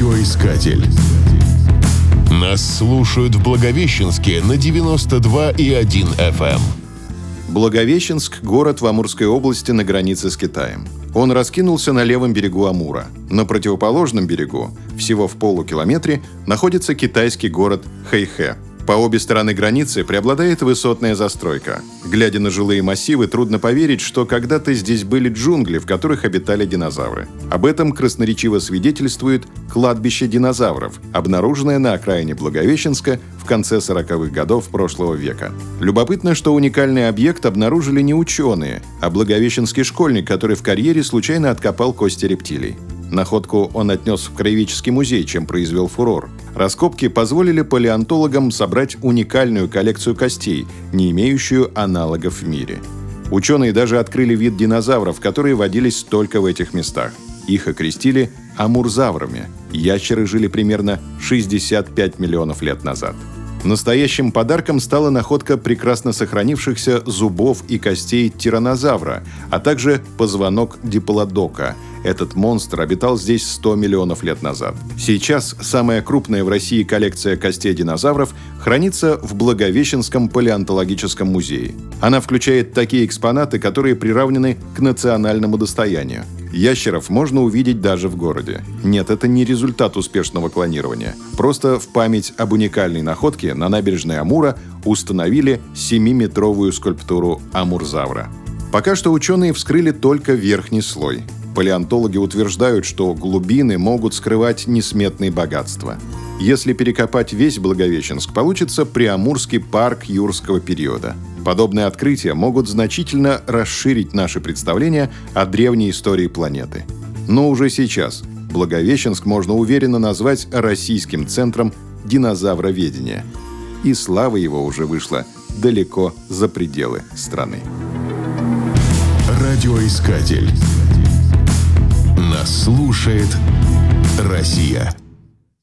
Радиоискатель. Нас слушают в Благовещенске на 92,1 FM. Благовещенск – город в Амурской области на границе с Китаем. Он раскинулся на левом берегу Амура. На противоположном берегу, всего в полукилометре, находится китайский город Хэйхэ – по обе стороны границы преобладает высотная застройка. Глядя на жилые массивы, трудно поверить, что когда-то здесь были джунгли, в которых обитали динозавры. Об этом красноречиво свидетельствует кладбище динозавров, обнаруженное на окраине Благовещенска в конце 40-х годов прошлого века. Любопытно, что уникальный объект обнаружили не ученые, а благовещенский школьник, который в карьере случайно откопал кости рептилий. Находку он отнес в краеведческий музей, чем произвел фурор. Раскопки позволили палеонтологам собрать уникальную коллекцию костей, не имеющую аналогов в мире. Ученые даже открыли вид динозавров, которые водились только в этих местах. Их окрестили амурзаврами. Ящеры жили примерно 65 миллионов лет назад. Настоящим подарком стала находка прекрасно сохранившихся зубов и костей тиранозавра, а также позвонок диплодока – этот монстр обитал здесь 100 миллионов лет назад. Сейчас самая крупная в России коллекция костей динозавров хранится в Благовещенском палеонтологическом музее. Она включает такие экспонаты, которые приравнены к национальному достоянию. Ящеров можно увидеть даже в городе. Нет, это не результат успешного клонирования. Просто в память об уникальной находке на набережной Амура установили 7-метровую скульптуру Амурзавра. Пока что ученые вскрыли только верхний слой. Палеонтологи утверждают, что глубины могут скрывать несметные богатства. Если перекопать весь Благовещенск, получится Приамурский парк юрского периода. Подобные открытия могут значительно расширить наши представления о древней истории планеты. Но уже сейчас Благовещенск можно уверенно назвать российским центром динозавроведения. И слава его уже вышла далеко за пределы страны. Радиоискатель. Нас слушает Россия.